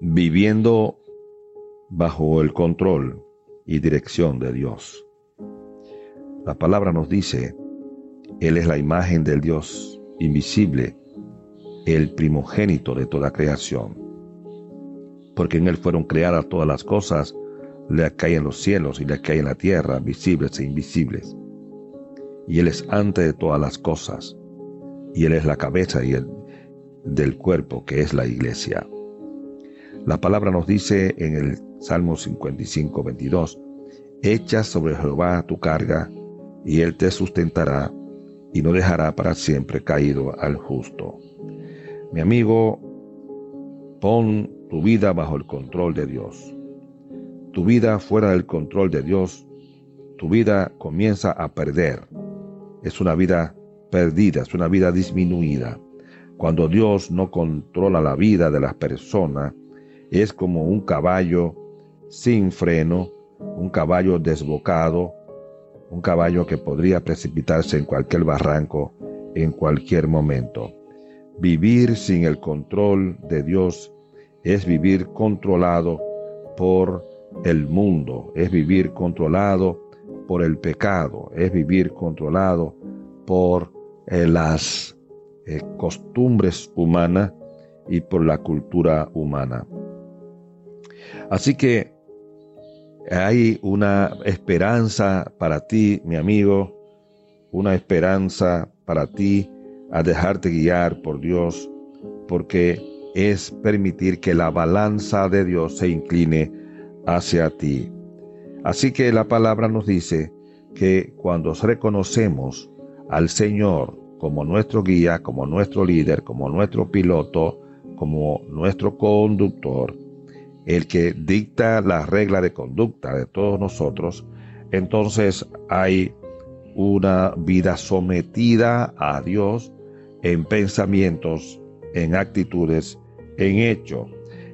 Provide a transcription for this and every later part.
viviendo bajo el control y dirección de Dios. La palabra nos dice, Él es la imagen del Dios invisible, el primogénito de toda creación, porque en Él fueron creadas todas las cosas, le que hay en los cielos y le que hay en la tierra, visibles e invisibles. Y Él es antes de todas las cosas, y Él es la cabeza y el, del cuerpo que es la iglesia. La palabra nos dice en el Salmo 55, 22, Echa sobre Jehová tu carga, y él te sustentará, y no dejará para siempre caído al justo. Mi amigo, pon tu vida bajo el control de Dios. Tu vida fuera del control de Dios, tu vida comienza a perder. Es una vida perdida, es una vida disminuida. Cuando Dios no controla la vida de las personas, es como un caballo sin freno, un caballo desbocado, un caballo que podría precipitarse en cualquier barranco en cualquier momento. Vivir sin el control de Dios es vivir controlado por el mundo, es vivir controlado por el pecado, es vivir controlado por eh, las eh, costumbres humanas y por la cultura humana. Así que hay una esperanza para ti, mi amigo, una esperanza para ti a dejarte guiar por Dios, porque es permitir que la balanza de Dios se incline hacia ti. Así que la palabra nos dice que cuando reconocemos al Señor como nuestro guía, como nuestro líder, como nuestro piloto, como nuestro conductor, el que dicta la regla de conducta de todos nosotros, entonces hay una vida sometida a Dios en pensamientos, en actitudes, en hecho.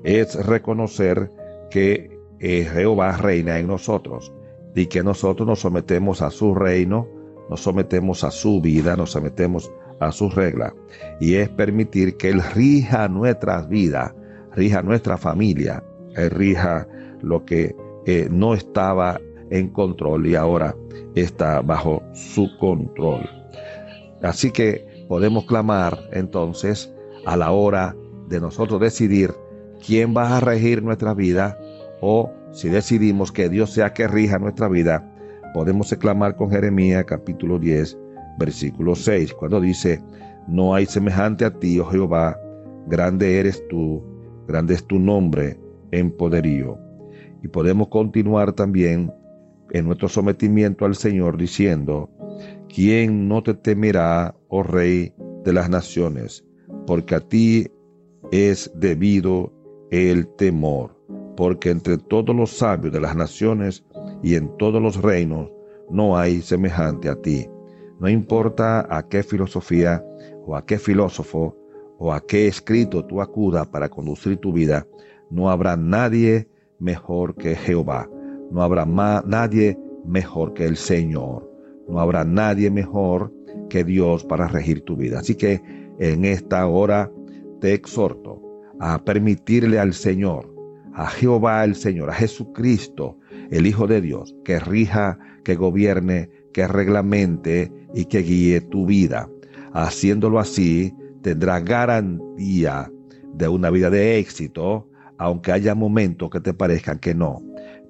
Es reconocer que eh, Jehová reina en nosotros y que nosotros nos sometemos a su reino, nos sometemos a su vida, nos sometemos a su regla. Y es permitir que Él rija nuestras vidas, rija nuestra familia, rija lo que eh, no estaba en control y ahora está bajo su control. Así que podemos clamar entonces a la hora de nosotros decidir quién va a regir nuestra vida o si decidimos que Dios sea que rija nuestra vida, podemos clamar con Jeremías capítulo 10, versículo 6, cuando dice, no hay semejante a ti, oh Jehová, grande eres tú, grande es tu nombre en poderío. Y podemos continuar también en nuestro sometimiento al Señor diciendo, ¿quién no te temerá, oh Rey de las naciones? Porque a ti es debido el temor, porque entre todos los sabios de las naciones y en todos los reinos no hay semejante a ti. No importa a qué filosofía o a qué filósofo o a qué escrito tú acudas para conducir tu vida, no habrá nadie mejor que Jehová. No habrá nadie mejor que el Señor. No habrá nadie mejor que Dios para regir tu vida. Así que en esta hora te exhorto a permitirle al Señor, a Jehová el Señor, a Jesucristo, el Hijo de Dios, que rija, que gobierne, que reglamente y que guíe tu vida. Haciéndolo así, tendrá garantía de una vida de éxito, aunque haya momentos que te parezcan que no,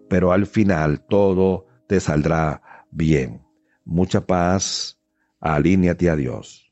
pero al final todo te saldrá bien. Mucha paz, alíñate a Dios.